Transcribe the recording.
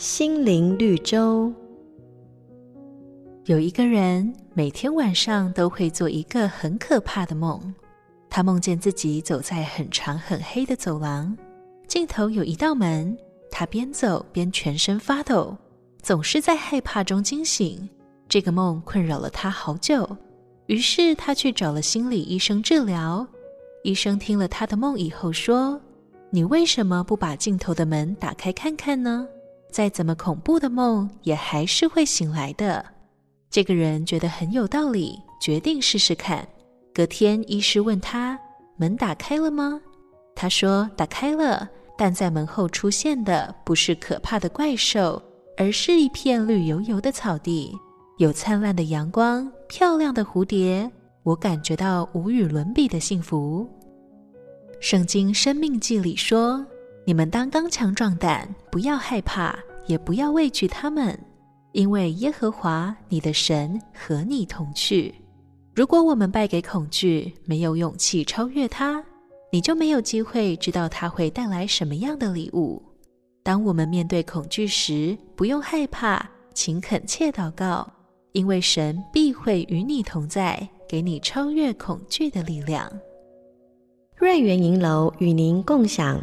心灵绿洲。有一个人每天晚上都会做一个很可怕的梦，他梦见自己走在很长很黑的走廊，尽头有一道门，他边走边全身发抖，总是在害怕中惊醒。这个梦困扰了他好久，于是他去找了心理医生治疗。医生听了他的梦以后说：“你为什么不把尽头的门打开看看呢？再怎么恐怖的梦也还是会醒来的。”这个人觉得很有道理，决定试试看。隔天，医师问他：“门打开了吗？”他说：“打开了，但在门后出现的不是可怕的怪兽，而是一片绿油油的草地，有灿烂的阳光，漂亮的蝴蝶。我感觉到无与伦比的幸福。”圣经《生命记》里说：“你们当刚强壮胆，不要害怕，也不要畏惧他们。”因为耶和华你的神和你同去。如果我们败给恐惧，没有勇气超越它，你就没有机会知道它会带来什么样的礼物。当我们面对恐惧时，不用害怕，请恳切祷告，因为神必会与你同在，给你超越恐惧的力量。瑞园银楼与您共享